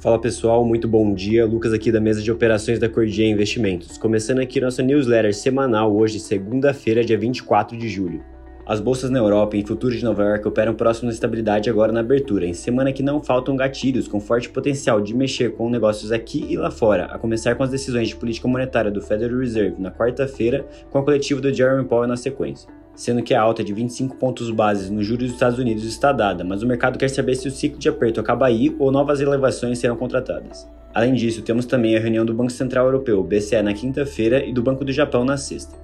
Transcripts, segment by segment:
Fala pessoal, muito bom dia. Lucas aqui da mesa de operações da Cordia Investimentos. Começando aqui nossa newsletter semanal hoje, segunda-feira, dia 24 de julho. As bolsas na Europa e futuros de Nova York operam próximo da estabilidade agora na abertura, em semana que não faltam gatilhos com forte potencial de mexer com negócios aqui e lá fora, a começar com as decisões de política monetária do Federal Reserve na quarta-feira, com a coletiva do Jeremy Powell na sequência sendo que a alta de 25 pontos bases nos juros dos Estados Unidos está dada, mas o mercado quer saber se o ciclo de aperto acaba aí ou novas elevações serão contratadas. Além disso, temos também a reunião do Banco Central Europeu, BCE, na quinta-feira e do Banco do Japão na sexta.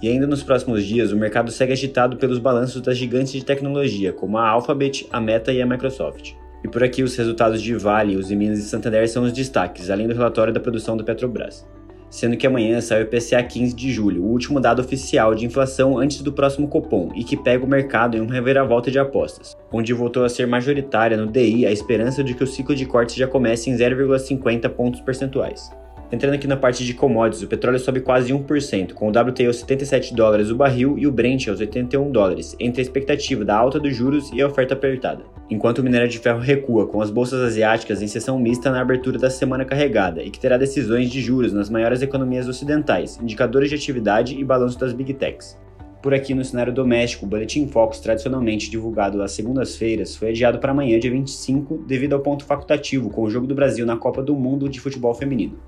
E ainda nos próximos dias, o mercado segue agitado pelos balanços das gigantes de tecnologia, como a Alphabet, a Meta e a Microsoft. E por aqui, os resultados de Vale, os Minas e Santander são os destaques, além do relatório da produção da Petrobras sendo que amanhã sai o IPCA 15 de julho, o último dado oficial de inflação antes do próximo Copom e que pega o mercado em uma reviravolta de apostas, onde voltou a ser majoritária no DI a esperança de que o ciclo de cortes já comece em 0,50 pontos percentuais. Entrando aqui na parte de commodities, o petróleo sobe quase 1%, com o WTI aos 77 dólares o barril e o Brent aos 81 dólares, entre a expectativa da alta dos juros e a oferta apertada. Enquanto o minério de ferro recua, com as bolsas asiáticas em sessão mista na abertura da semana carregada e que terá decisões de juros nas maiores economias ocidentais, indicadores de atividade e balanço das big techs. Por aqui no cenário doméstico, o Boletim Focus, tradicionalmente divulgado às segundas-feiras, foi adiado para amanhã, dia 25, devido ao ponto facultativo com o Jogo do Brasil na Copa do Mundo de Futebol Feminino.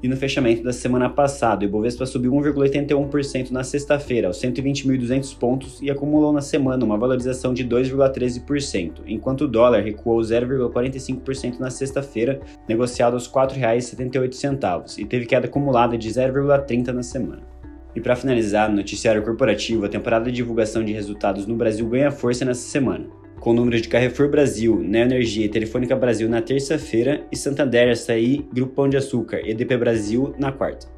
E no fechamento da semana passada, o Ibovespa subiu 1,81% na sexta-feira, aos 120.200 pontos, e acumulou na semana uma valorização de 2,13%, enquanto o dólar recuou 0,45% na sexta-feira, negociado aos R$ 4,78, e teve queda acumulada de 0,30% na semana. E para finalizar, no noticiário corporativo, a temporada de divulgação de resultados no Brasil ganha força nessa semana com números de Carrefour Brasil, Neoenergia e Telefônica Brasil na terça-feira e Santander, Açaí, Grupo de Açúcar e EDP Brasil na quarta.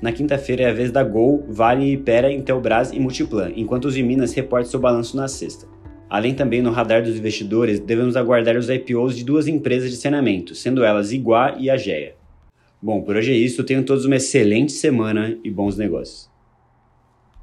Na quinta-feira é a vez da Gol, Vale, Ipera, Intelbras e Multiplan, enquanto os de Minas reportam seu balanço na sexta. Além também no radar dos investidores, devemos aguardar os IPOs de duas empresas de saneamento, sendo elas Iguá e Agea. Bom, por hoje é isso, tenham todos uma excelente semana e bons negócios.